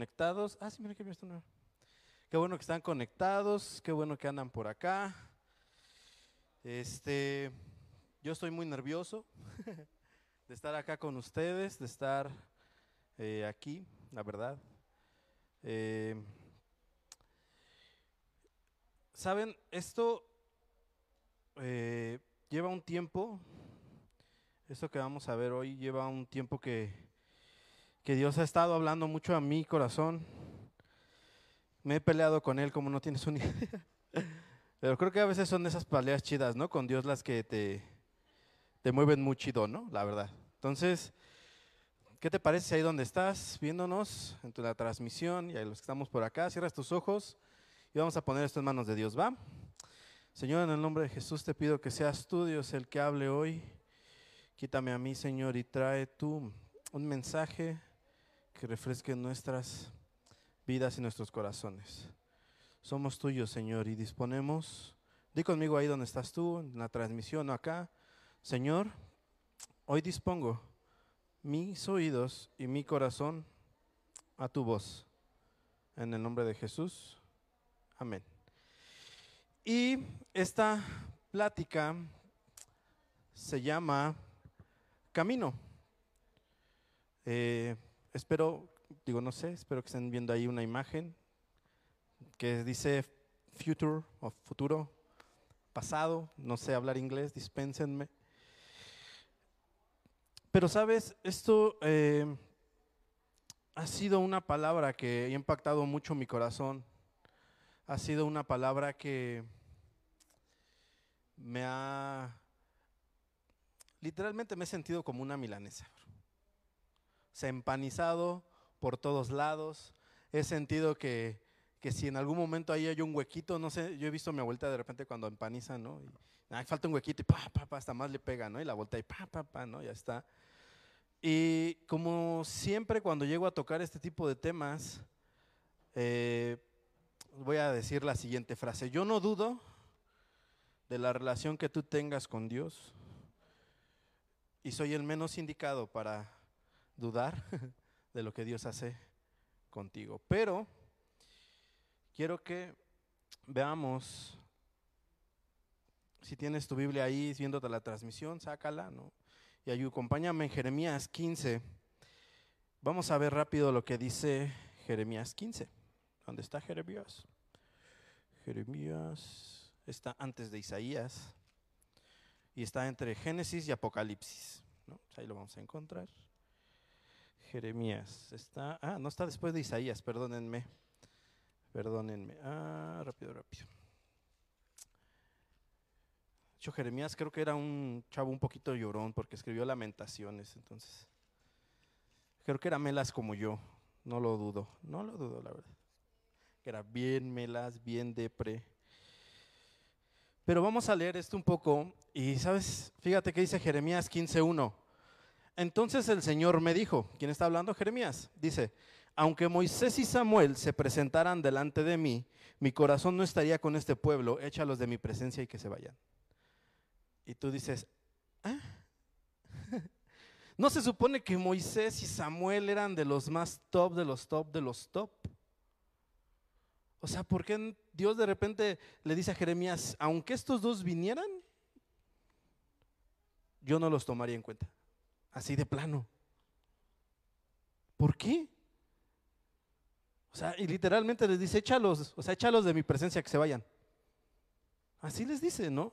conectados. Ah, sí, mira que esto no. Qué bueno que están conectados, qué bueno que andan por acá. Este, yo estoy muy nervioso de estar acá con ustedes, de estar eh, aquí, la verdad. Eh, Saben, esto eh, lleva un tiempo, esto que vamos a ver hoy lleva un tiempo que que Dios ha estado hablando mucho a mi corazón. Me he peleado con Él como no tienes una idea. Pero creo que a veces son esas peleas chidas, ¿no? Con Dios las que te, te mueven muy chido, ¿no? La verdad. Entonces, ¿qué te parece ahí donde estás viéndonos en tu, la transmisión y a los que estamos por acá? Cierras tus ojos y vamos a poner esto en manos de Dios, ¿va? Señor, en el nombre de Jesús te pido que seas tú, Dios, el que hable hoy. Quítame a mí, Señor, y trae tú un mensaje que refresque nuestras vidas y nuestros corazones. Somos tuyos, Señor, y disponemos, di conmigo ahí donde estás tú, en la transmisión o acá, Señor, hoy dispongo mis oídos y mi corazón a tu voz. En el nombre de Jesús. Amén. Y esta plática se llama Camino. Eh, espero, digo, no sé, espero que estén viendo ahí una imagen que dice future o futuro, pasado, no sé hablar inglés, dispénsenme. Pero sabes, esto eh, ha sido una palabra que ha impactado mucho mi corazón. Ha sido una palabra que me ha... Literalmente me he sentido como una milanesa se ha empanizado por todos lados. He sentido que, si en algún momento ahí hay un huequito, no sé, yo he visto mi abuelita de repente cuando empaniza, ¿no? Y, falta un huequito y hasta más le pega, ¿no? Y la vuelta y pa, ¿no? Ya está. Y como siempre cuando llego a tocar este tipo de temas, eh, voy a decir la siguiente frase. Yo no dudo de la relación que tú tengas con Dios y soy el menos indicado para dudar de lo que Dios hace contigo. Pero quiero que veamos, si tienes tu Biblia ahí viéndote la transmisión, sácala, ¿no? Y acompáñame en Jeremías 15. Vamos a ver rápido lo que dice Jeremías 15. ¿Dónde está Jeremías? Jeremías está antes de Isaías y está entre Génesis y Apocalipsis. ¿no? Ahí lo vamos a encontrar. Jeremías. Está, ah, no está después de Isaías, perdónenme. Perdónenme. Ah, rápido, rápido. Yo Jeremías creo que era un chavo un poquito llorón porque escribió lamentaciones, entonces. Creo que era melas como yo, no lo dudo, no lo dudo, la verdad. Que era bien melas, bien depre. Pero vamos a leer esto un poco y, ¿sabes? Fíjate que dice Jeremías 15.1. Entonces el Señor me dijo, ¿quién está hablando? Jeremías. Dice, aunque Moisés y Samuel se presentaran delante de mí, mi corazón no estaría con este pueblo, échalos de mi presencia y que se vayan. Y tú dices, ¿ah? ¿No se supone que Moisés y Samuel eran de los más top, de los top, de los top? O sea, ¿por qué Dios de repente le dice a Jeremías, aunque estos dos vinieran, yo no los tomaría en cuenta? Así de plano. ¿Por qué? O sea, y literalmente les dice, échalos, o sea, échalos de mi presencia que se vayan. Así les dice, ¿no?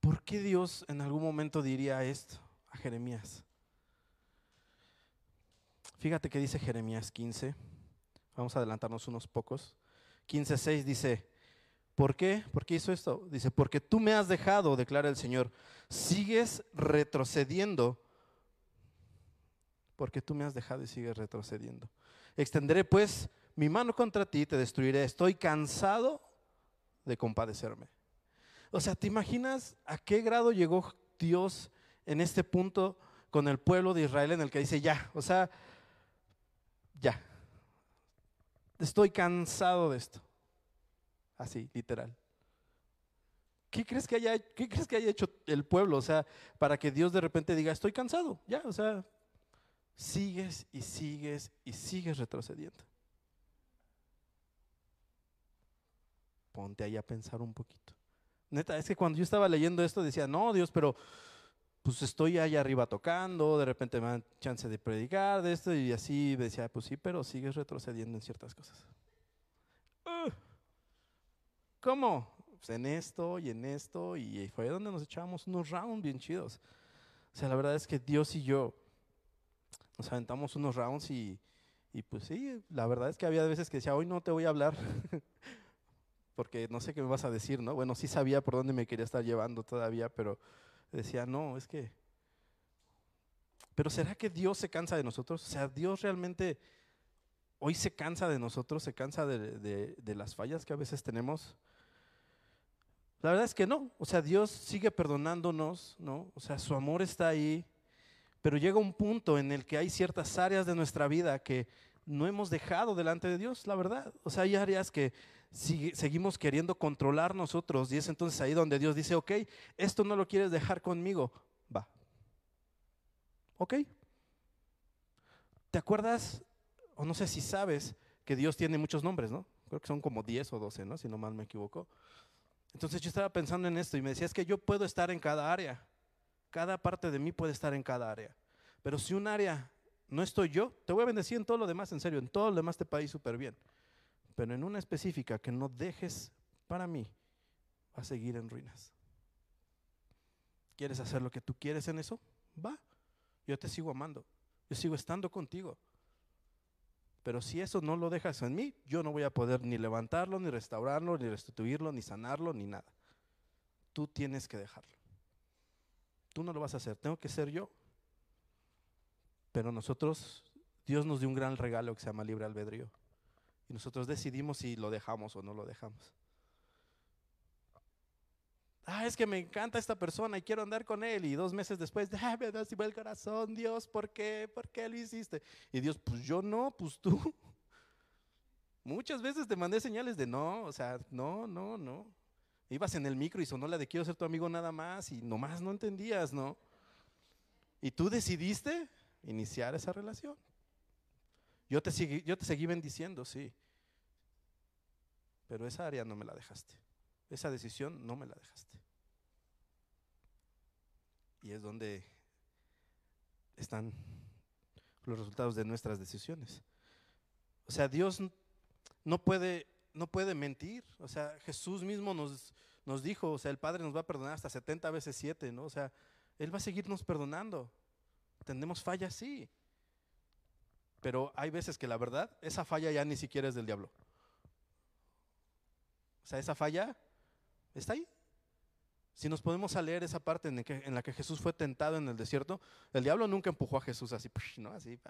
¿Por qué Dios en algún momento diría esto a Jeremías? Fíjate que dice Jeremías 15, vamos a adelantarnos unos pocos. 15.6 dice, ¿Por qué? ¿Por qué hizo esto? Dice, porque tú me has dejado, declara el Señor. Sigues retrocediendo. Porque tú me has dejado y sigues retrocediendo. Extenderé pues mi mano contra ti y te destruiré. Estoy cansado de compadecerme. O sea, ¿te imaginas a qué grado llegó Dios en este punto con el pueblo de Israel en el que dice, ya, o sea, ya, estoy cansado de esto. Así, literal. ¿Qué crees, que haya, ¿Qué crees que haya hecho el pueblo? O sea, para que Dios de repente diga, estoy cansado, ya, o sea, sigues y sigues y sigues retrocediendo. Ponte ahí a pensar un poquito. Neta, es que cuando yo estaba leyendo esto decía, no, Dios, pero pues estoy allá arriba tocando, de repente me dan chance de predicar de esto y así decía, pues sí, pero sigues retrocediendo en ciertas cosas. ¿Cómo? Pues en esto y en esto y fue donde nos echábamos unos rounds bien chidos. O sea, la verdad es que Dios y yo nos aventamos unos rounds y, pues sí, la verdad es que había veces que decía, hoy no te voy a hablar porque no sé qué me vas a decir, ¿no? Bueno, sí sabía por dónde me quería estar llevando todavía, pero decía, no, es que... Pero ¿será que Dios se cansa de nosotros? O sea, Dios realmente hoy se cansa de nosotros, se cansa de las fallas que a veces tenemos. La verdad es que no, o sea, Dios sigue perdonándonos, ¿no? O sea, su amor está ahí, pero llega un punto en el que hay ciertas áreas de nuestra vida que no hemos dejado delante de Dios, la verdad. O sea, hay áreas que seguimos queriendo controlar nosotros y es entonces ahí donde Dios dice, ok, esto no lo quieres dejar conmigo, va. ¿Ok? ¿Te acuerdas, o no sé si sabes, que Dios tiene muchos nombres, ¿no? Creo que son como 10 o 12, ¿no? Si no mal me equivoco. Entonces yo estaba pensando en esto y me decía, es que yo puedo estar en cada área. Cada parte de mí puede estar en cada área. Pero si un área no estoy yo, te voy a bendecir en todo lo demás, en serio, en todo lo demás te país súper bien pero en una específica que no dejes para mí, va a seguir en ruinas. ¿Quieres hacer lo que tú quieres en eso? Va, yo te sigo amando, yo sigo estando contigo. Pero si eso no lo dejas en mí, yo no voy a poder ni levantarlo, ni restaurarlo, ni restituirlo, ni sanarlo, ni nada. Tú tienes que dejarlo. Tú no lo vas a hacer, tengo que ser yo. Pero nosotros, Dios nos dio un gran regalo que se llama libre albedrío. Y nosotros decidimos si lo dejamos o no lo dejamos. Ah, es que me encanta esta persona y quiero andar con él. Y dos meses después, ah, me das el corazón, Dios, ¿por qué? ¿Por qué lo hiciste? Y Dios, pues yo no, pues tú. Muchas veces te mandé señales de no, o sea, no, no, no. Ibas en el micro y sonó la de quiero ser tu amigo nada más y nomás no entendías, ¿no? Y tú decidiste iniciar esa relación. Yo te, seguí, yo te seguí bendiciendo, sí. Pero esa área no me la dejaste. Esa decisión no me la dejaste. Y es donde están los resultados de nuestras decisiones. O sea, Dios no puede, no puede mentir. O sea, Jesús mismo nos, nos dijo, o sea, el Padre nos va a perdonar hasta 70 veces 7, ¿no? O sea, Él va a seguirnos perdonando. Tenemos fallas, sí. Pero hay veces que la verdad, esa falla ya ni siquiera es del diablo. O sea, esa falla está ahí. Si nos podemos leer esa parte en, la que Jesús fue tentado en el desierto, el diablo nunca empujó a Jesús así, ¿no? Así,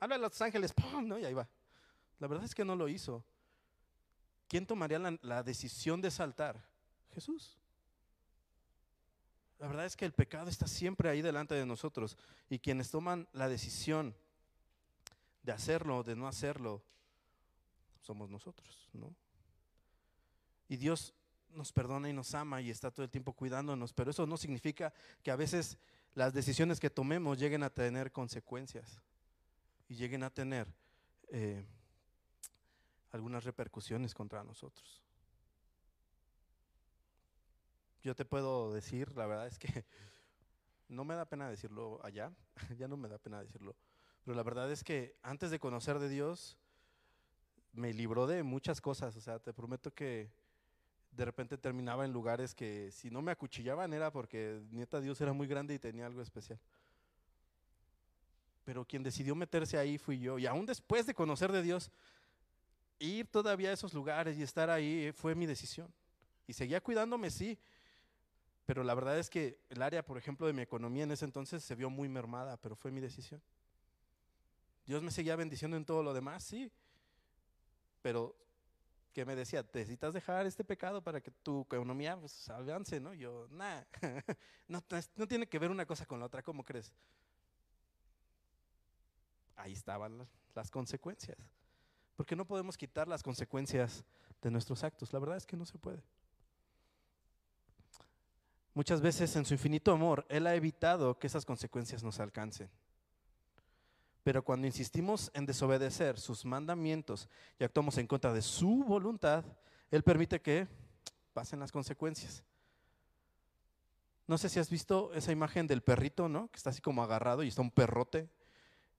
habla a los ángeles, ¡pum! ¿no? Y ahí va. La verdad es que no lo hizo. ¿Quién tomaría la decisión de saltar? Jesús. La verdad es que el pecado está siempre ahí delante de nosotros y quienes toman la decisión de hacerlo o de no hacerlo, somos nosotros, ¿no? Y Dios nos perdona y nos ama y está todo el tiempo cuidándonos, pero eso no significa que a veces las decisiones que tomemos lleguen a tener consecuencias y lleguen a tener eh, algunas repercusiones contra nosotros. Yo te puedo decir, la verdad es que no me da pena decirlo allá, ya no me da pena decirlo pero la verdad es que antes de conocer de Dios, me libró de muchas cosas. O sea, te prometo que de repente terminaba en lugares que si no me acuchillaban era porque neta Dios era muy grande y tenía algo especial. Pero quien decidió meterse ahí fui yo. Y aún después de conocer de Dios, ir todavía a esos lugares y estar ahí fue mi decisión. Y seguía cuidándome, sí. Pero la verdad es que el área, por ejemplo, de mi economía en ese entonces se vio muy mermada, pero fue mi decisión. Dios me seguía bendiciendo en todo lo demás, sí. Pero que me decía, necesitas dejar este pecado para que tu economía pues, avance, ¿no? Yo, nada, no, no tiene que ver una cosa con la otra, ¿cómo crees? Ahí estaban las consecuencias. Porque no podemos quitar las consecuencias de nuestros actos. La verdad es que no se puede. Muchas veces en su infinito amor, Él ha evitado que esas consecuencias nos alcancen. Pero cuando insistimos en desobedecer sus mandamientos y actuamos en contra de su voluntad, Él permite que pasen las consecuencias. No sé si has visto esa imagen del perrito, ¿no? Que está así como agarrado y está un perrote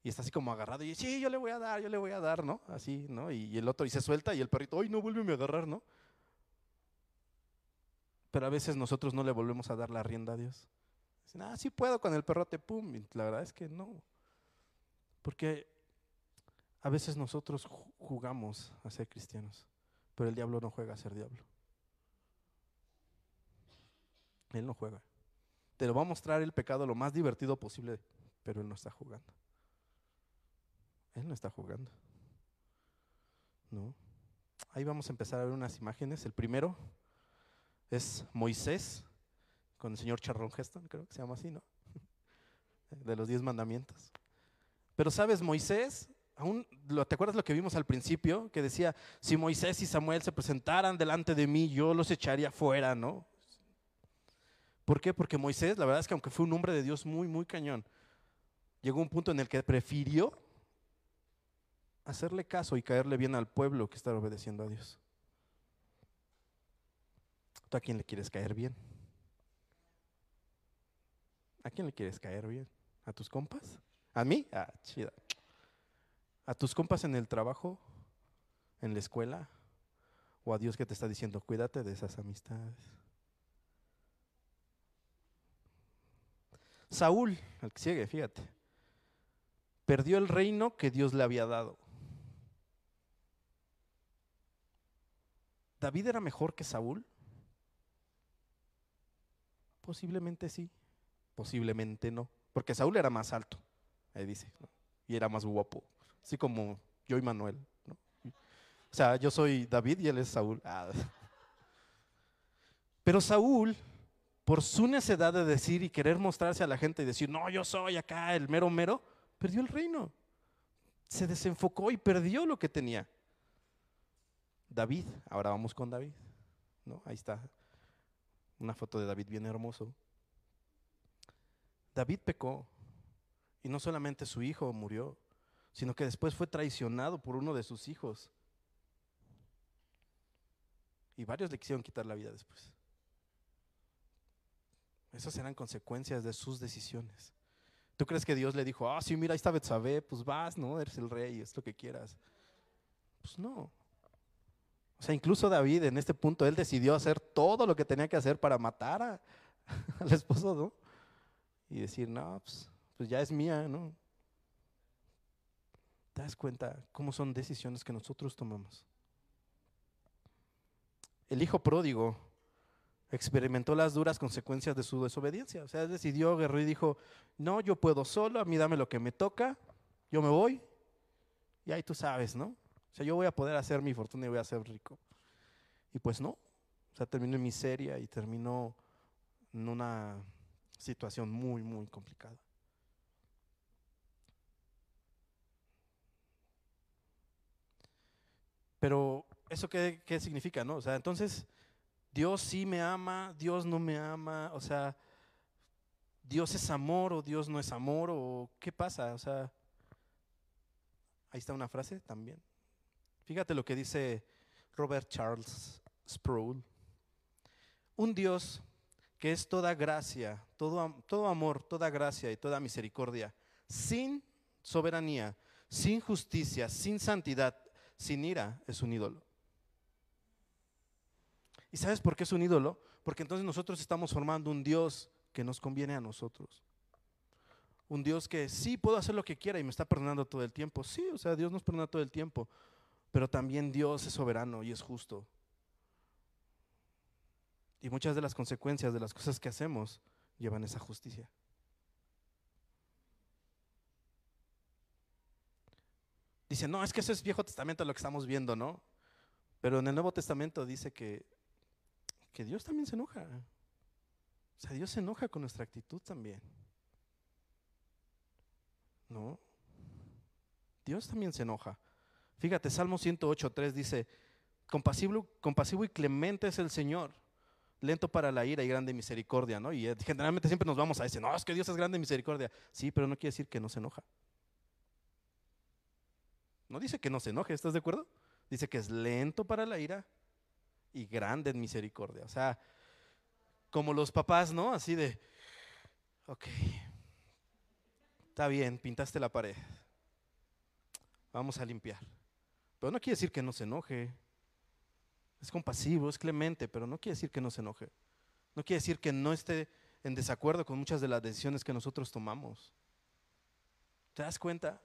y está así como agarrado y sí, yo le voy a dar, yo le voy a dar, ¿no? Así, ¿no? Y, el otro y se suelta y el perrito, ay, no, vuelve a agarrar, ¿no? Pero a veces nosotros no le volvemos a dar la rienda a Dios. Dicen, ah, sí puedo con el perrote, pum. Y la verdad es que no. Porque a veces nosotros jugamos a ser cristianos, pero el diablo no juega a ser diablo. Él no juega. Te lo va a mostrar el pecado lo más divertido posible, pero él no está jugando. Él no está jugando. No. Ahí vamos a empezar a ver unas imágenes. El primero es Moisés con el señor Charron Heston, creo que se llama así, ¿no? De los diez mandamientos. Pero sabes, Moisés, aún, ¿te acuerdas lo que vimos al principio? Que decía, si Moisés y Samuel se presentaran delante de mí, yo los echaría fuera, ¿no? ¿Por qué? Porque Moisés, la verdad es que aunque fue un hombre de Dios muy, muy cañón, llegó un punto en el que prefirió hacerle caso y caerle bien al pueblo que estar obedeciendo a Dios. ¿Tú a quién le quieres caer bien? ¿A quién le quieres caer bien? ¿A tus compas? ¿A mí? Ah, chida. ¿A tus compas en el trabajo? ¿En la escuela? ¿O a Dios que te está diciendo, cuídate de esas amistades? Saúl, el que sigue, fíjate, perdió el reino que Dios le había dado. ¿David era mejor que Saúl? Posiblemente sí, posiblemente no, porque Saúl era más alto, ahí dice, y era más guapo, así como yo y Manuel. O sea, yo soy David y él es Saúl. Ah. Pero Saúl, por su necedad de decir y querer mostrarse a la gente y decir, no, yo soy acá el mero mero, perdió el reino. Se desenfocó y perdió lo que tenía. David, ahora vamos con David. ¿no? Ahí está una foto de David bien hermoso. David pecó y no solamente su hijo murió, sino que después fue traicionado por uno de sus hijos. Y varios le quisieron quitar la vida después. Esas eran consecuencias de sus decisiones. ¿Tú crees que Dios le dijo, ah, sí, mira, ahí está Betsabé, pues vas, ¿no? Eres el rey, es lo que quieras. Pues no. O sea, incluso David en este punto, él decidió hacer todo lo que tenía que hacer para matar a, al esposo, ¿no? Y decir, no, pues, pues, ya es mía, ¿no? ¿Te das cuenta cómo son decisiones que nosotros tomamos? El hijo pródigo experimentó las duras consecuencias de su desobediencia. O sea, decidió, guerrero y dijo, no, yo puedo solo, a mí dame lo que me toca, yo me voy. Y ahí tú sabes, ¿no? O sea, yo voy a poder hacer mi fortuna y voy a ser rico. Y pues no. O sea, terminó en miseria y terminó en una situación muy, muy complicada. Pero, ¿eso qué, qué significa, no? O sea, entonces, Dios sí me ama, Dios no me ama, o sea, Dios es amor o Dios no es amor, o qué pasa, o sea, ahí está una frase también. Fíjate lo que dice Robert Charles Sproul. Un Dios que es toda gracia, todo, todo amor, toda gracia y toda misericordia, sin soberanía, sin justicia, sin santidad, sin ira, es un ídolo. ¿Y sabes por qué es un ídolo? Porque entonces nosotros estamos formando un Dios que nos conviene a nosotros. Un Dios que sí puedo hacer lo que quiera y me está perdonando todo el tiempo. Sí, o sea, Dios nos perdona todo el tiempo pero también Dios es soberano y es justo. Y muchas de las consecuencias de las cosas que hacemos llevan esa justicia. Dice, no, es que eso es Viejo Testamento lo que estamos viendo, ¿no? Pero en el Nuevo Testamento dice que, que Dios también se enoja. O sea, Dios se enoja con nuestra actitud también. ¿No? Dios también se enoja. Fíjate, Salmo 108.3 dice, compasivo, compasivo y clemente es el Señor, lento para la ira y grande misericordia, ¿no? Y eh, generalmente siempre nos vamos a decir, no, es que Dios es grande misericordia. Sí, pero no quiere decir que no se enoja. No dice que no se enoje, ¿estás de acuerdo? Dice que es lento para la ira y grande en misericordia. O sea, como los papás, ¿no? Así de, ok, está bien, pintaste la pared, vamos a limpiar. Pero no quiere decir que no se enoje. Es compasivo, es clemente, pero no quiere decir que no se enoje. No quiere decir que no esté en desacuerdo con muchas de las decisiones que nosotros tomamos. ¿Te das cuenta?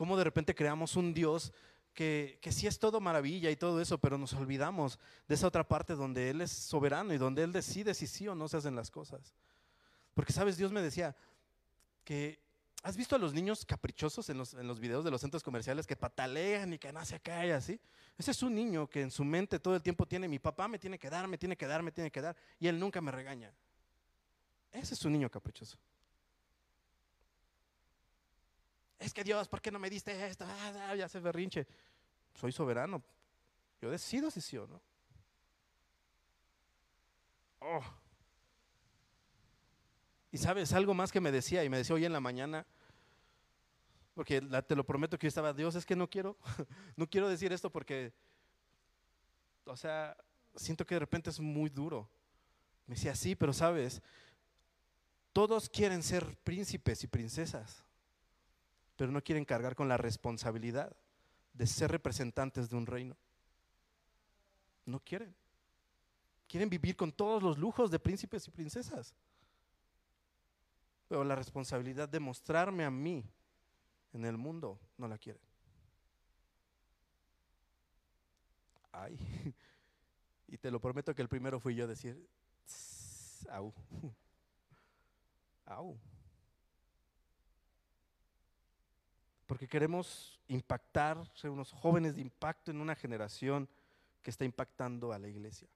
Cómo de repente creamos un Dios que, que, sí es todo maravilla y todo eso, pero nos olvidamos de esa otra parte donde Él es soberano y donde Él decide si sí o no se hacen las cosas. Porque, sabes, Dios me decía que, ¿has visto a los niños caprichosos en los, en los videos de los centros comerciales que patalean y que no se cae así? Ese es un niño que en su mente todo el tiempo tiene, mi papá me tiene que dar, me tiene que dar, me tiene que dar, y Él nunca me regaña. Ese es un niño caprichoso. Es que Dios, ¿por qué no me diste esto? Ah, ya se berrinche. Soy soberano. Yo decido si sí o no. Oh. Y sabes, algo más que me decía, y me decía hoy en la mañana, porque te lo prometo que yo estaba, Dios, es que no quiero, no quiero decir esto porque, o sea, siento que de repente es muy duro. Me decía, sí, pero sabes, todos quieren ser príncipes y princesas, pero no quieren cargar con la responsabilidad de ser representantes de un reino. No quieren. Quieren vivir con todos los lujos de príncipes y princesas. Pero la responsabilidad de mostrarme a mí en el mundo no la quieren. Ay, y te lo prometo que el primero fui yo a decir, au. Porque queremos impactar, ser unos jóvenes de impacto en una generación que está impactando a la iglesia.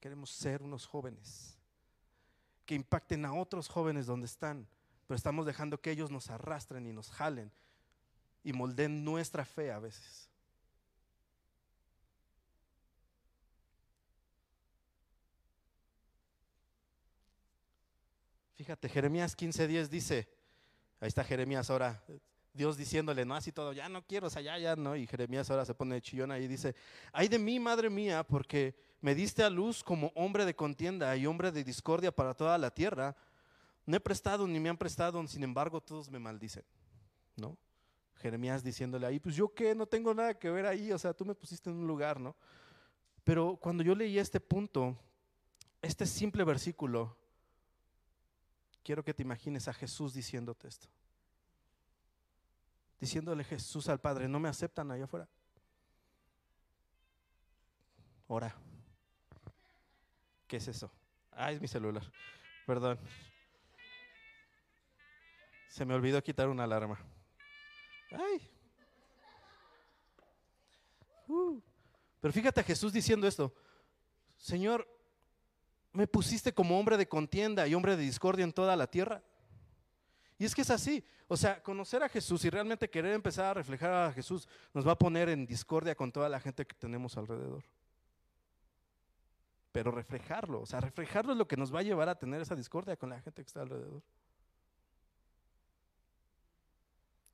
Queremos ser unos jóvenes que impacten a otros jóvenes donde están, pero estamos dejando que ellos nos arrastren y nos jalen y molden nuestra fe a veces. Fíjate, Jeremías 15:10 dice, ahí está Jeremías ahora, Dios diciéndole, no, así todo, ya no quiero, o sea, ya, ya, no. Y Jeremías ahora se pone ahí y dice, ay de mí, madre mía, porque me diste a luz como hombre de contienda y hombre de discordia para toda la tierra. No he prestado ni me han prestado, sin embargo, todos me maldicen, ¿no? Jeremías diciéndole ahí, pues yo qué, no tengo nada que ver ahí, o sea, tú me pusiste en un lugar, ¿no? Pero cuando yo leí este punto, este simple versículo, quiero que te imagines a Jesús diciéndote esto. Diciéndole Jesús al Padre, no me aceptan allá afuera. Ora. ¿Qué es eso? Ah, es mi celular. Perdón. Se me olvidó quitar una alarma. Ay. Uh. Pero fíjate a Jesús diciendo esto. Señor, me pusiste como hombre de contienda y hombre de discordia en toda la tierra. Y es que es así. O sea, conocer a Jesús y realmente querer empezar a reflejar a Jesús nos va a poner en discordia con toda la gente que tenemos alrededor. Pero reflejarlo, o sea, reflejarlo es lo que nos va a llevar a tener esa discordia con la gente que está alrededor.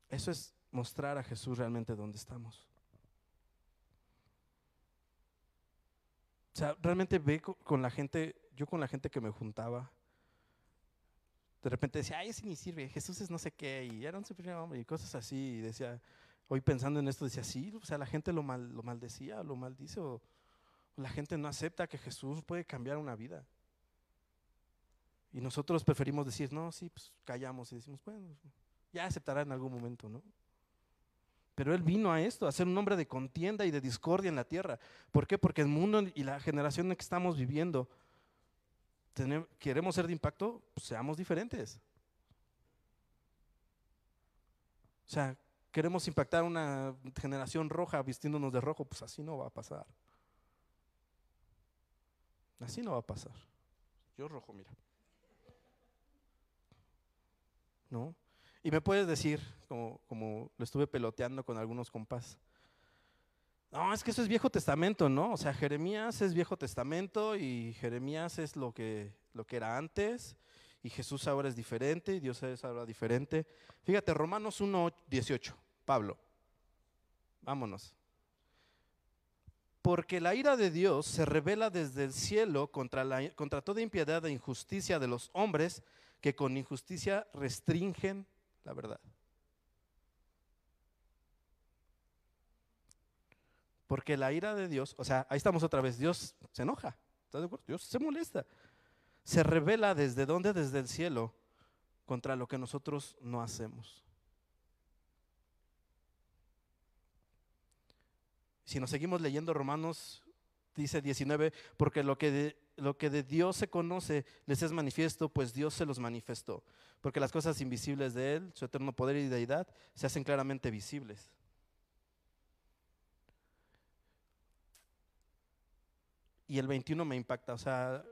Eso es mostrar a Jesús realmente dónde estamos. O sea, realmente ve con la gente yo con la gente que me juntaba, de repente decía, ay, ese ni sirve, Jesús es no sé qué, y era un super hombre, y cosas así, y decía, hoy pensando en esto, decía, sí, o sea, la gente lo, mal, lo maldecía, lo maldice, o, la gente no acepta que Jesús puede cambiar una vida. Y nosotros preferimos decir, no, sí, pues callamos y decimos, bueno, ya aceptará en algún momento, ¿no? Pero Él vino a esto, a ser un hombre de contienda y de discordia en la tierra. ¿Por qué? Porque el mundo y la generación en que estamos viviendo queremos ser de impacto, pues seamos diferentes. O sea, queremos impactar una generación roja vistiéndonos de rojo, pues así no va a pasar. Así no va a pasar. Yo rojo, mira. ¿No? Y me puedes decir, como, como lo estuve peloteando con algunos compas, no, es que eso es Viejo Testamento, ¿no? O sea, Jeremías es Viejo Testamento y Jeremías es lo que, lo que era antes y Jesús ahora es diferente y Dios es ahora diferente. Fíjate, Romanos 1, 18, Pablo, Vámonos. Porque la ira de Dios se revela desde el cielo contra, la, contra toda impiedad e injusticia de los hombres que con injusticia restringen la verdad. Porque la ira de Dios, o sea, ahí estamos otra vez, Dios se enoja, ¿estás de acuerdo? Dios se molesta. Se revela desde dónde, desde el cielo, contra lo que nosotros no hacemos. Si nos seguimos leyendo Romanos, dice 19, porque lo que, lo que de Dios se conoce les es manifiesto, pues Dios se los manifestó. Porque las cosas invisibles de Él, su eterno poder y deidad, se hacen claramente visibles. Y el 21 me impacta, o sea,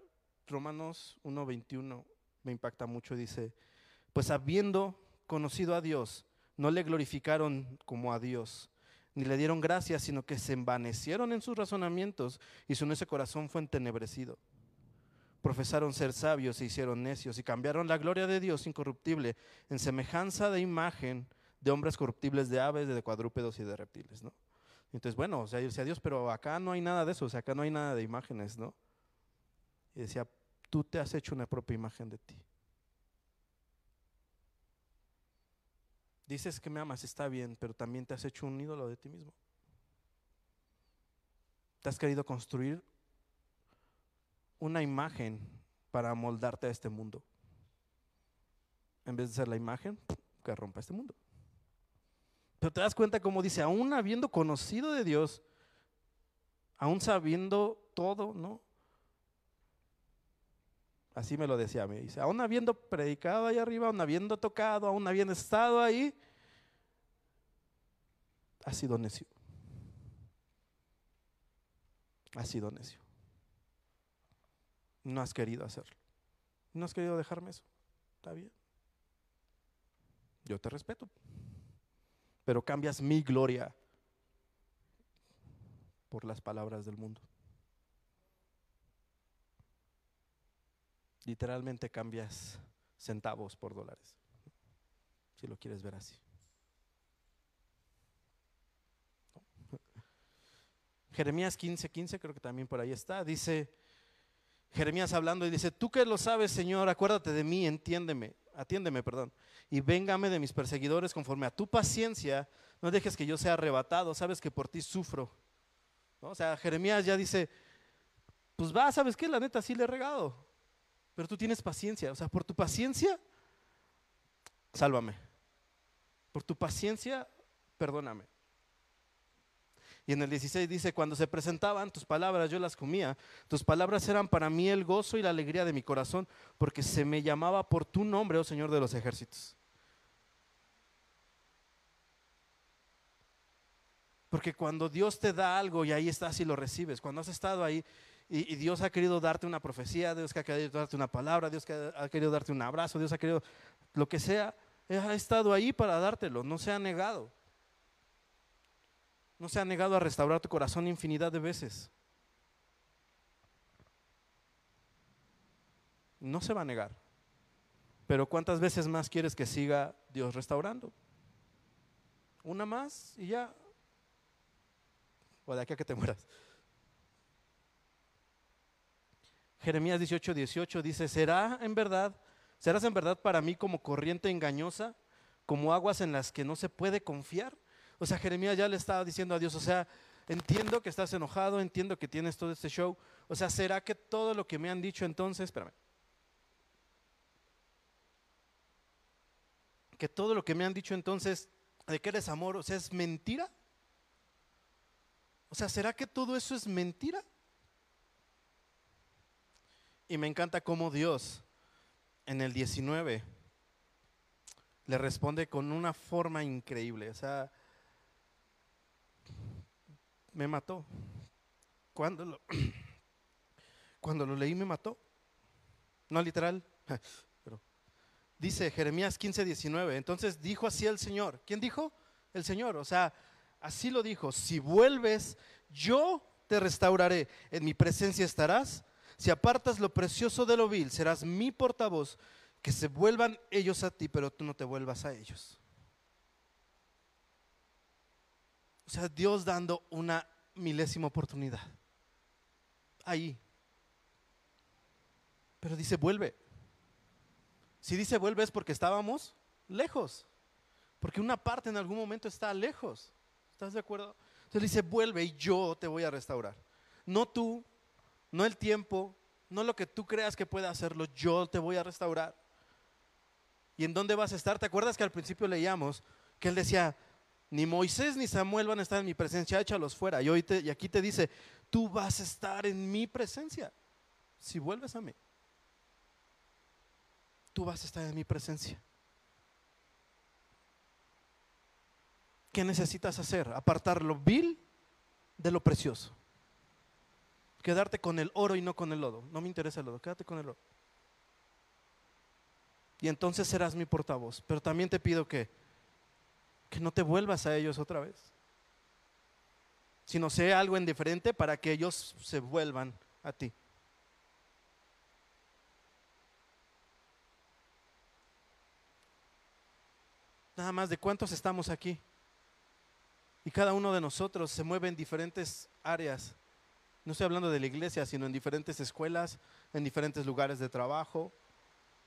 Romanos 1.21 me impacta mucho, dice, pues habiendo conocido a Dios, no le glorificaron como a Dios, ni le dieron gracias, sino que se envanecieron en sus razonamientos y su corazón fue entenebrecido. Profesaron ser sabios, se hicieron necios y cambiaron la gloria de Dios incorruptible en semejanza de imagen de hombres corruptibles, de aves, de cuadrúpedos y de reptiles, ¿no? Entonces, bueno, o sea, yo decía, Dios, pero acá no hay nada de eso, o sea, acá no hay nada de imágenes, ¿no? Y decía, tú te has hecho una propia imagen de ti. Dices que me amas, está bien, pero también te has hecho un ídolo de ti mismo. Te has querido construir una imagen para moldarte a este mundo. En vez de ser la imagen que rompa este mundo. Pero te das cuenta como dice, aún habiendo conocido de Dios, aún sabiendo todo, ¿no? Así me lo decía, me dice, aún habiendo predicado ahí arriba, aún habiendo tocado, aún habiendo estado ahí, ha sido necio. Ha sido necio. No has querido hacerlo. No has querido dejarme eso. Está bien. Yo te respeto. Pero cambias mi gloria por las palabras del mundo. Literalmente cambias centavos por dólares, si lo quieres ver así. Jeremías 15, 15, creo que también por ahí está, dice, Jeremías hablando y dice, tú que lo sabes, Señor, acuérdate de mí, entiéndeme, atiéndeme, perdón, y véngame de mis perseguidores conforme a tu paciencia, no dejes que yo sea arrebatado, sabes que por ti sufro. O sea, Jeremías ya dice, pues va, ¿sabes qué? La neta sí le he regado, pero tú tienes paciencia. O sea, por tu paciencia, sálvame. Por tu paciencia, perdóname. Y en el 16 dice, cuando se presentaban tus palabras, yo las comía. Tus palabras eran para mí el gozo y la alegría de mi corazón, porque se me llamaba por tu nombre, oh Señor de los ejércitos. Porque cuando Dios te da algo y ahí estás y lo recibes, cuando has estado ahí y, Dios ha querido darte una profecía, Dios ha querido darte una palabra, Dios ha querido darte un abrazo, Dios ha querido lo que sea, ha estado ahí para dártelo, no se ha negado. No se ha negado a restaurar tu corazón infinidad de veces. No se va a negar. Pero ¿cuántas veces más quieres que siga Dios restaurando? Una más y ya. O de aquí a que te mueras. Jeremías 18, 18 dice, ¿será en verdad, serás en verdad para mí como corriente engañosa, como aguas en las que no se puede confiar? O sea, Jeremías ya le estaba diciendo a Dios, o sea, entiendo que estás enojado, entiendo que tienes todo este show. O sea, ¿será que todo lo que me han dicho entonces, espérame, que todo lo que me han dicho entonces de que eres amor, o sea, es mentira? O sea, ¿será que todo eso es mentira? Y me encanta cómo Dios en el 19 le responde con una forma increíble. O sea, me mató. Cuando lo, cuando lo leí me mató. No literal, pero dice Jeremías 15, 19. Entonces dijo así el Señor. ¿Quién dijo? El Señor. O sea, así lo dijo. Si vuelves, yo te restauraré. En mi presencia estarás. Si apartas lo precioso de lo vil, serás mi portavoz. Que se vuelvan ellos a ti, pero tú no te vuelvas a ellos. O sea, Dios dando una milésima oportunidad. Ahí. Pero dice, vuelve. Si dice vuelve es porque estábamos lejos. Porque una parte en algún momento está lejos. ¿Estás de acuerdo? Entonces dice, vuelve y yo te voy a restaurar. No tú, no el tiempo, no lo que tú creas que pueda hacerlo, yo te voy a restaurar. ¿Y en dónde vas a estar? ¿Te acuerdas que al principio leíamos que él decía, ni Moisés ni Samuel van a estar en mi presencia, échalos fuera. Y, hoy y aquí te dice, tú vas a estar en mi presencia si vuelves a mí. Tú vas a estar en mi presencia. ¿Qué necesitas hacer? Apartar lo vil de lo precioso. Quedarte con el oro y no con el lodo. No me interesa el lodo, quédate con el oro. Y entonces serás mi portavoz. Pero también te pido que, que no te vuelvas a ellos otra vez. Sino sea algo indiferente para que ellos se vuelvan a ti. Nada más de cuántos estamos aquí. Y cada uno de nosotros se mueve en diferentes áreas. No estoy hablando de la iglesia, sino en diferentes escuelas, en diferentes lugares de trabajo,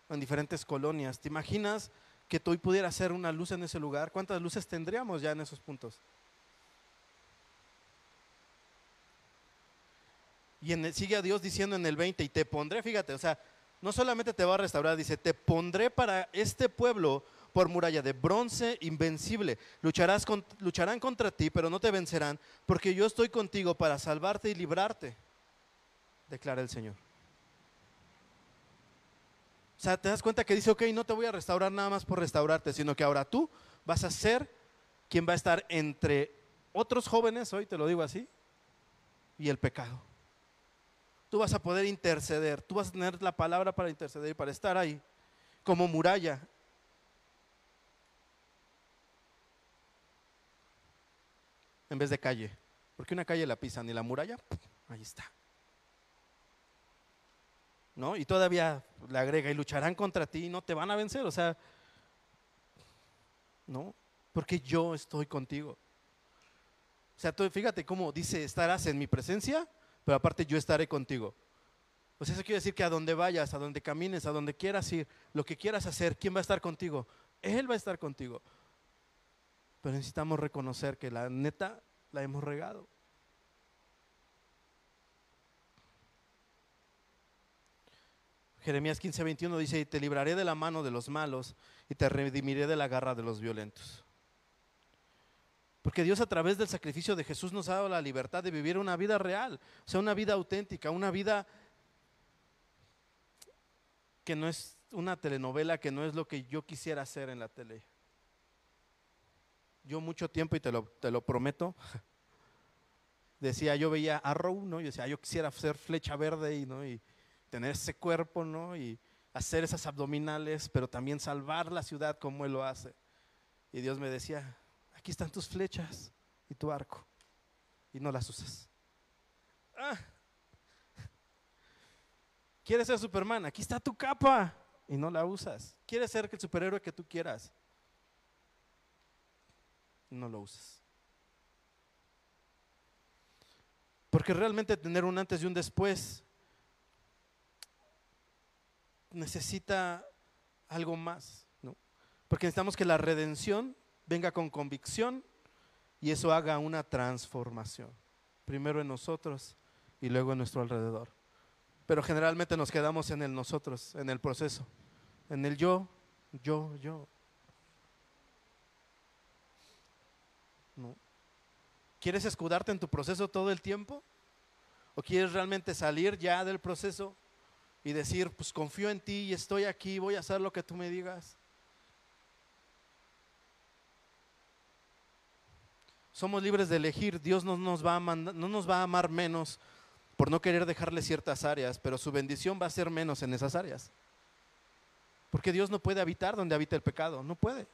en diferentes colonias. ¿Te imaginas que tú pudieras ser una luz en ese lugar? ¿Cuántas luces tendríamos ya en esos puntos? Y en sigue a Dios diciendo en el 20, y te pondré, fíjate, o sea, no solamente te va a restaurar, dice, te pondré para este pueblo por muralla de bronce invencible. Lucharás lucharán contra ti, pero no te vencerán, porque yo estoy contigo para salvarte y librarte, declara el Señor. O sea, te das cuenta que dice, ok, no te voy a restaurar nada más por restaurarte, sino que ahora tú vas a ser quien va a estar entre otros jóvenes, hoy te lo digo así, y el pecado. Tú vas a poder interceder, tú vas a tener la palabra para interceder y para estar ahí como muralla en vez de calle. Porque una calle la pisan y la muralla, ahí está. ¿No? Y todavía le agrega, y lucharán contra ti y no te van a vencer. O sea, ¿no? Porque yo estoy contigo. O sea, tú, fíjate cómo dice, estarás en mi presencia, pero aparte yo estaré contigo. O sea, eso quiere decir que a donde vayas, a donde camines, a donde quieras ir, lo que quieras hacer, ¿quién va a estar contigo? Él va a estar contigo. Pero necesitamos reconocer que la neta la hemos regado. Jeremías 15, 21 dice, y te libraré de la mano de los malos y te redimiré de la garra de los violentos. Porque Dios a través del sacrificio de Jesús nos ha dado la libertad de vivir una vida real, o sea, una vida auténtica, una vida que no es una telenovela, que no es lo que yo quisiera hacer en la tele yo mucho tiempo, y te lo, te lo prometo, decía, yo veía Arrow, ¿no? Yo decía, yo quisiera ser flecha verde y, ¿no? Tener ese cuerpo, ¿no? Y hacer esas abdominales, pero también salvar la ciudad como Él lo hace. Y Dios me decía, aquí están tus flechas y tu arco, y no las usas. Ah. ¿Quieres ser Superman? Aquí está tu capa y no la usas. ¿Quieres ser el superhéroe que tú quieras? no lo uses. Porque realmente tener un antes y un después necesita algo más, ¿no? Porque necesitamos que la redención venga con convicción y eso haga una transformación. Primero en nosotros y luego en nuestro alrededor. Pero generalmente nos quedamos en el nosotros, en el proceso, en el yo, yo, yo. ¿Quieres escudarte en tu proceso todo el tiempo? ¿O quieres realmente salir ya del proceso y decir, pues confío en ti y estoy aquí, voy a hacer lo que tú me digas? Somos libres de elegir, Dios no nos va a, no nos va a amar menos por no querer dejarle ciertas áreas, pero su bendición va a ser menos en esas áreas. Porque Dios no puede habitar donde habita el pecado, no puede.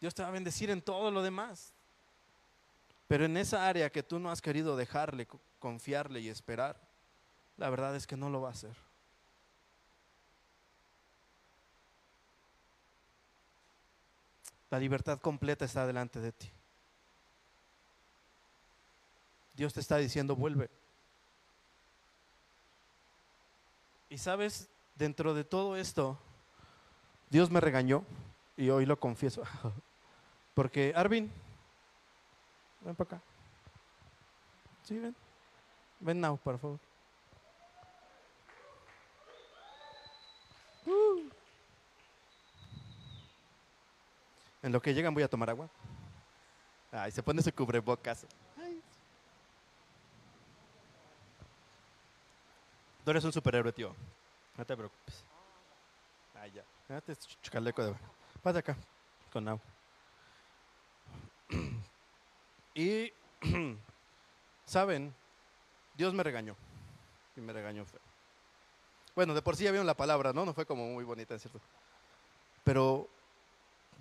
Dios te va a bendecir en todo lo demás. Pero en esa área que tú no has querido dejarle, confiarle y esperar, la verdad es que no lo va a hacer. La libertad completa está delante de ti. Dios te está diciendo, vuelve. Y sabes, dentro de todo esto, Dios me regañó y hoy lo confieso. Porque, Arvin, ven para acá. Sí, ven. Ven now, por favor. En lo que llegan voy a tomar agua. Ay, se pone su cubrebocas. Ay. Tú eres un superhéroe, tío. No te preocupes. Ay, ya. Date chaleco de... Pasa acá, con agua. Y, ¿saben? Dios me regañó. Y me regañó feo. Bueno, de por sí ya vieron la palabra, ¿no? No fue como muy bonita, ¿cierto? Pero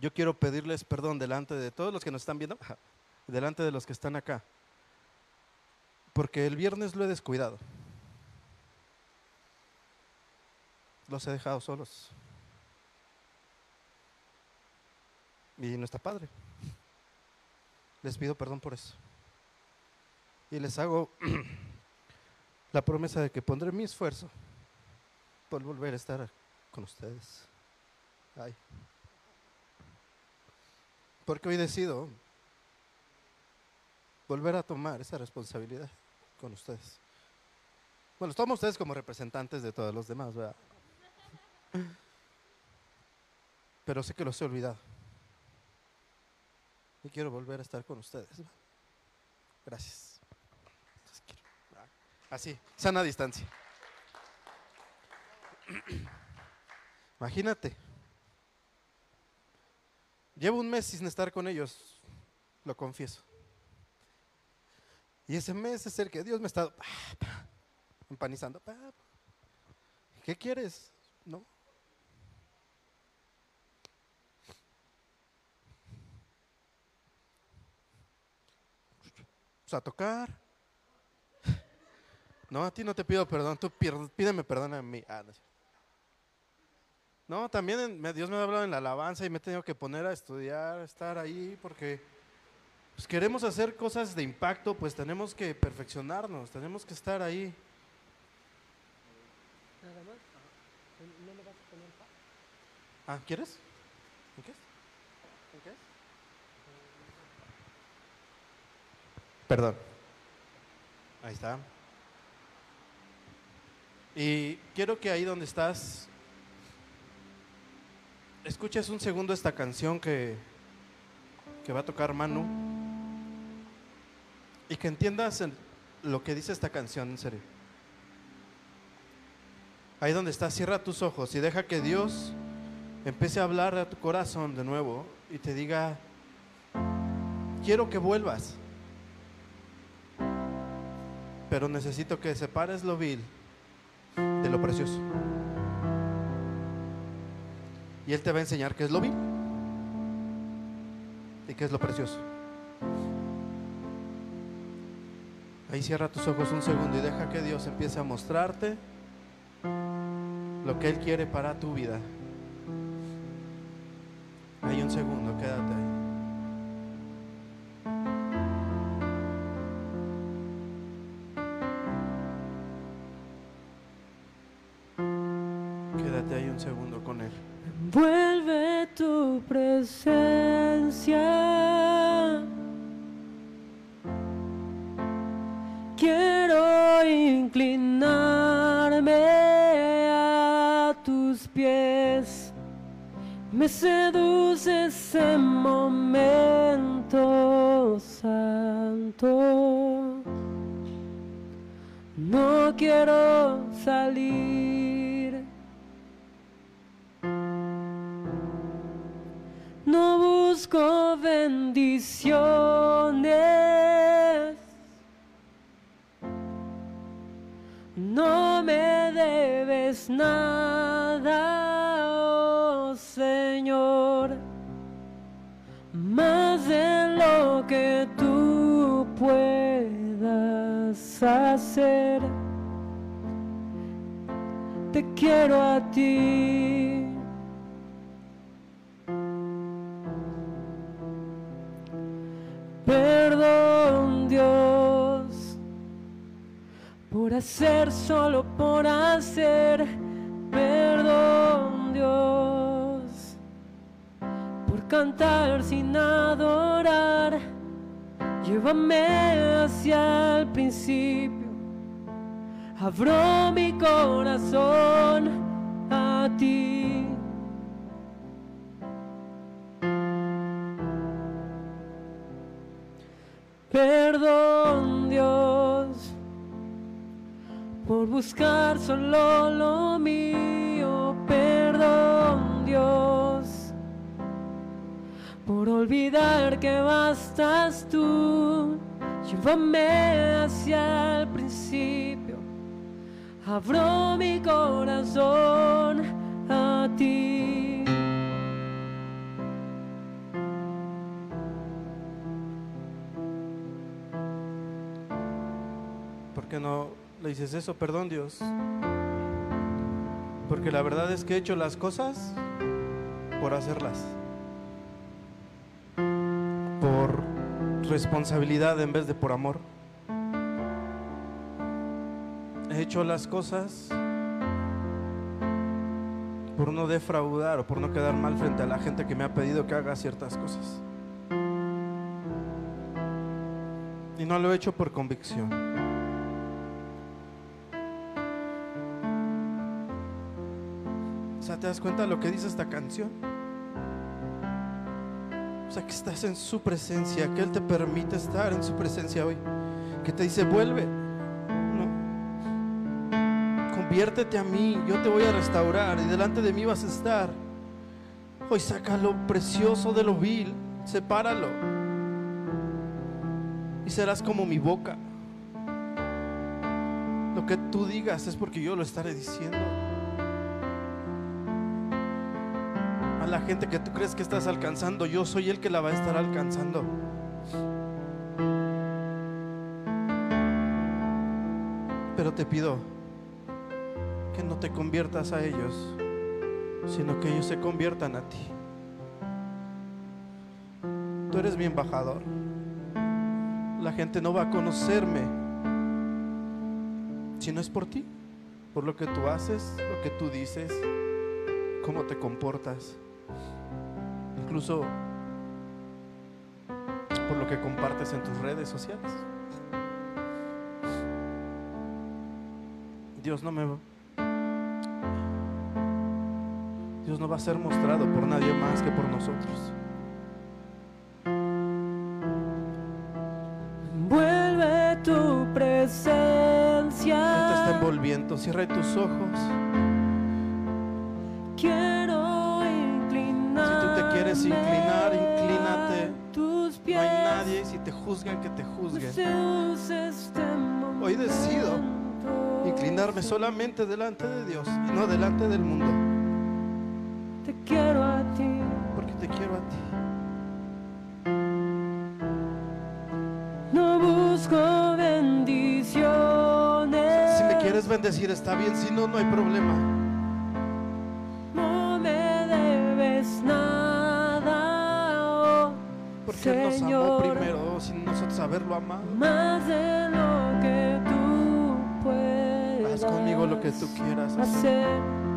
yo quiero pedirles perdón delante de todos los que nos están viendo, delante de los que están acá. Porque el viernes lo he descuidado. Los he dejado solos. Y no está padre. Les pido perdón por eso. Y les hago la promesa de que pondré mi esfuerzo por volver a estar con ustedes. Ay. Porque hoy decido volver a tomar esa responsabilidad con ustedes. Bueno, tomo ustedes como representantes de todos los demás, ¿verdad? Pero sé que los he olvidado y quiero volver a estar con ustedes. Gracias. Así, sana distancia. Imagínate. Llevo un mes sin estar con ellos, lo confieso. Y ese mes es el que Dios me ha estado empanizando. ¿Qué quieres? ¿No? a tocar. No, a ti no te pido perdón, tú pídeme perdón a mí. Ah, no, también Dios me ha hablado en la alabanza y me he tenido que poner a estudiar, estar ahí, porque pues, queremos hacer cosas de impacto, pues tenemos que perfeccionarnos, tenemos que estar ahí. Ah, ¿quieres? ¿En qué? ¿En qué? Perdón. Ahí está. Y quiero que ahí donde estás, escuches un segundo esta canción que, que va a tocar Manu y que entiendas lo que dice esta canción en serio. Ahí donde estás, cierra tus ojos y deja que Dios empiece a hablar a tu corazón de nuevo y te diga, quiero que vuelvas. pero necesito que separes lo vil de lo precioso. Y Él te va a enseñar qué es lo vil y qué es lo precioso. Ahí cierra tus ojos un segundo y deja que Dios empiece a mostrarte lo que Él quiere para tu vida. Hay un segundo, quédate ahí. Vuelve tu presencia. Quiero inclinarme a tus pies. Me seduce ese momento santo. No quiero salir. No me debes nada, oh Señor, más de lo que tú puedas hacer. Te quiero a ti. Por hacer, solo por hacer. Perdón, Dios, por cantar sin adorar. Llévame hacia el principio. Abro mi corazón a ti. Buscar solo lo mío. Perdón Dios por olvidar que bastas tú. Llévame hacia el principio. Abro mi corazón a ti. ¿Por qué no le dices eso? Perdón Dios. Porque la verdad es que he hecho las cosas por hacerlas. Por responsabilidad en vez de por amor. He hecho las cosas por no defraudar o por no quedar mal frente a la gente que me ha pedido que haga ciertas cosas. Y no lo he hecho por convicción. ¿Te das cuenta de lo que dice esta canción? O sea, que estás en su presencia, que Él te permite estar en su presencia hoy. Que te dice, vuelve. No. Conviértete a mí, yo te voy a restaurar y delante de mí vas a estar. Hoy saca lo precioso de lo vil, sepáralo. Y serás como mi boca. Lo que tú digas es porque yo lo estaré diciendo. La gente que tú crees que estás alcanzando, yo soy el que la va a estar alcanzando. Pero te pido que no te conviertas a ellos, sino que ellos se conviertan a ti. Tú eres mi embajador. La gente no va a conocerme si no es por ti, por lo que tú haces, lo que tú dices, cómo te comportas incluso por lo que compartes en tus redes sociales. Dios no me Dios no va a ser mostrado por nadie más que por nosotros. Vuelve tu presencia. Él te está envolviendo. Cierra tus ojos. Inclinar, inclínate. Tus No hay nadie y si te juzgan, que te juzguen. este Hoy decido. Inclinarme solamente delante de Dios y no delante del mundo. Te quiero a ti. Porque te quiero a ti. No busco bendiciones. Si me quieres bendecir está bien, si no, no hay problema. Haberlo amado. Más de lo que tú puedas Haz conmigo lo que tú quieras hacer. hacer.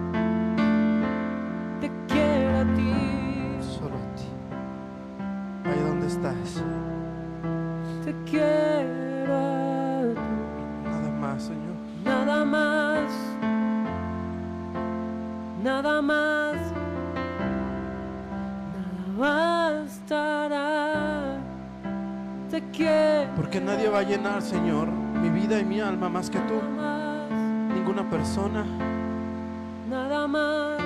Llenar, Señor, mi vida y mi alma más que tú. Ninguna persona, Nada más.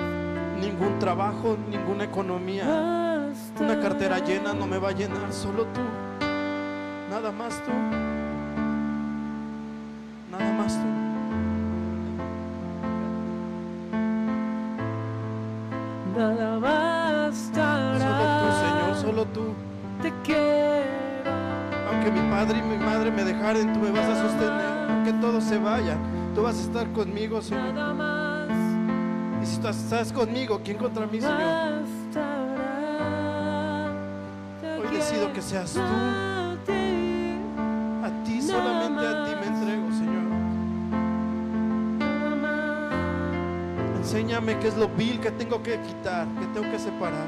ningún trabajo, ninguna economía. Una cartera llena no me va a llenar, solo tú. Nada más tú. vayan. Tú vas a estar conmigo, Señor. Y si tú estás conmigo, ¿quién contra mí, Señor? Hoy decido que seas tú. A ti, solamente a ti me entrego, Señor. Enséñame qué es lo vil que tengo que quitar, que tengo que separar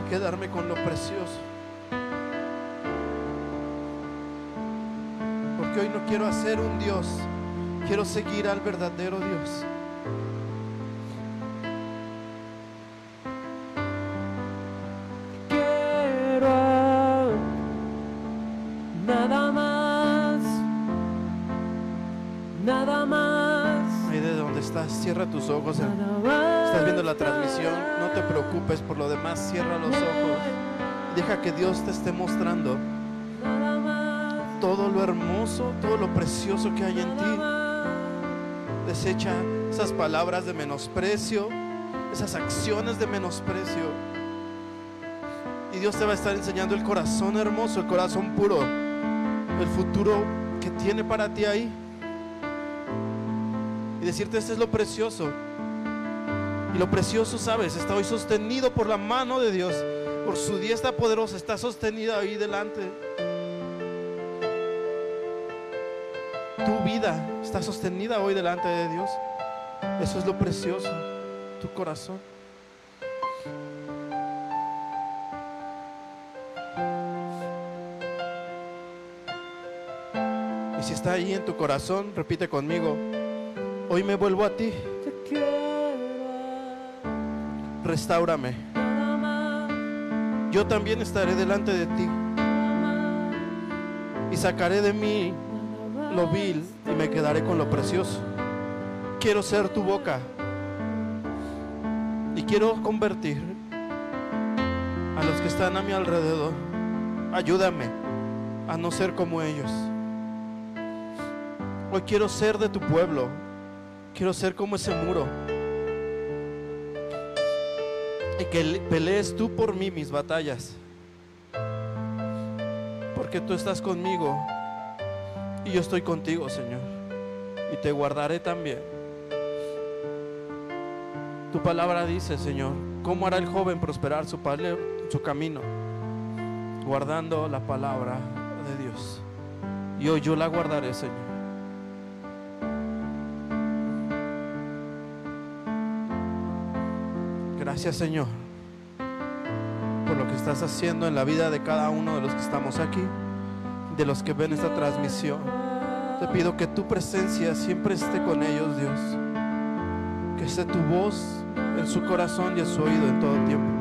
y quedarme con lo precioso. Porque hoy no quiero hacer un Dios quiero seguir al verdadero Dios. quiero nada más, nada más. Ahí de donde estás, cierra tus ojos. más Estás viendo la transmisión, no te preocupes por lo demás, cierra los ojos. Deja que Dios te esté mostrando todo lo hermoso, todo lo precioso que hay en ti. Desecha esas palabras de menosprecio, esas acciones de menosprecio. Y Dios te va a estar enseñando el corazón hermoso, el corazón puro, el futuro que tiene para ti ahí. Y decirte, este es lo precioso. Y lo precioso, sabes, está hoy sostenido por la mano de Dios, por su diestra poderosa, está sostenida ahí delante. Tu vida está sostenida hoy delante de Dios. Eso es lo precioso, tu corazón. Y si está ahí en tu corazón, repite conmigo, hoy me vuelvo a ti, restáurame. Yo también estaré delante de ti y sacaré de mí lo vil y me quedaré con lo precioso. Quiero ser tu boca y quiero convertir a los que están a mi alrededor. Ayúdame a no ser como ellos. Hoy quiero ser de tu pueblo. Quiero ser como ese muro. Y que le- pelees tú por mí mis batallas. Porque tú estás conmigo y yo estoy contigo, Señor. Y te guardaré también. Tu palabra dice, Señor, ¿cómo hará el joven prosperar su, camino? Guardando la palabra de Dios. Y hoy yo la guardaré, Señor. Gracias, Señor, por lo que estás haciendo en la vida de cada uno de los que estamos aquí, de los que ven esta transmisión. Te pido que tu presencia siempre esté con ellos, Dios. Que esté tu voz en su corazón y en su oído en todo tiempo.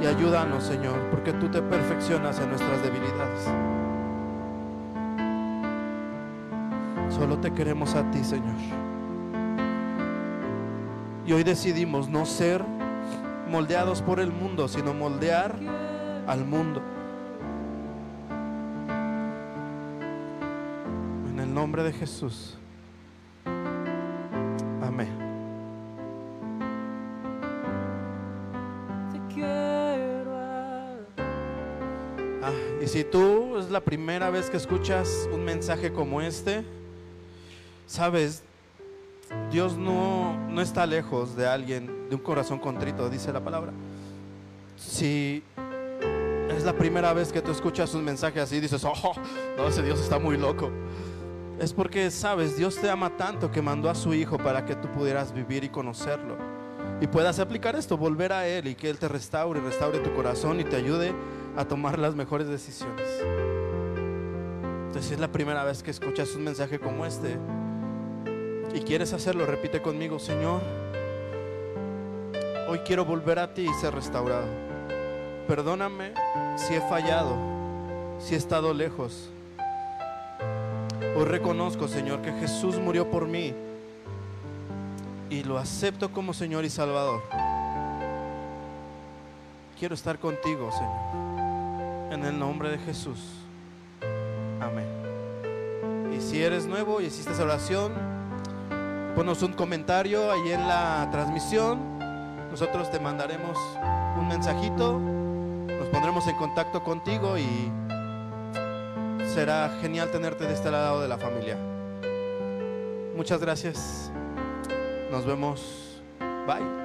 Y ayúdanos, Señor, porque tú te perfeccionas en nuestras debilidades. Solo te queremos a ti, Señor. Y hoy decidimos no ser moldeados por el mundo, sino moldear al mundo. Nombre de Jesús. Amén. Te quiero Ah, y si tú es la primera vez que escuchas un mensaje como este, sabes, Dios no, no está lejos de alguien, de un corazón contrito, dice la palabra. Si es la primera vez que tú escuchas un mensaje así, dices, oh, no, ese Dios está muy loco. Es porque, sabes, Dios te ama tanto que mandó a su Hijo para que tú pudieras vivir y conocerlo. Y puedas aplicar esto, volver a Él y que Él te restaure, restaure tu corazón y te ayude a tomar las mejores decisiones. Entonces, si es la primera vez que escuchas un mensaje como este y quieres hacerlo, repite conmigo, Señor, hoy quiero volver a ti y ser restaurado. Perdóname si he fallado, si he estado lejos. Hoy reconozco, Señor, que Jesús murió por mí y lo acepto como Señor y Salvador. Quiero estar contigo, Señor. En el nombre de Jesús. Amén. Y si eres nuevo y hiciste esa oración, ponos un comentario ahí en la transmisión. Nosotros te mandaremos un mensajito. Nos pondremos en contacto contigo y será genial tenerte de este lado de la familia. Muchas gracias. Nos vemos. Bye.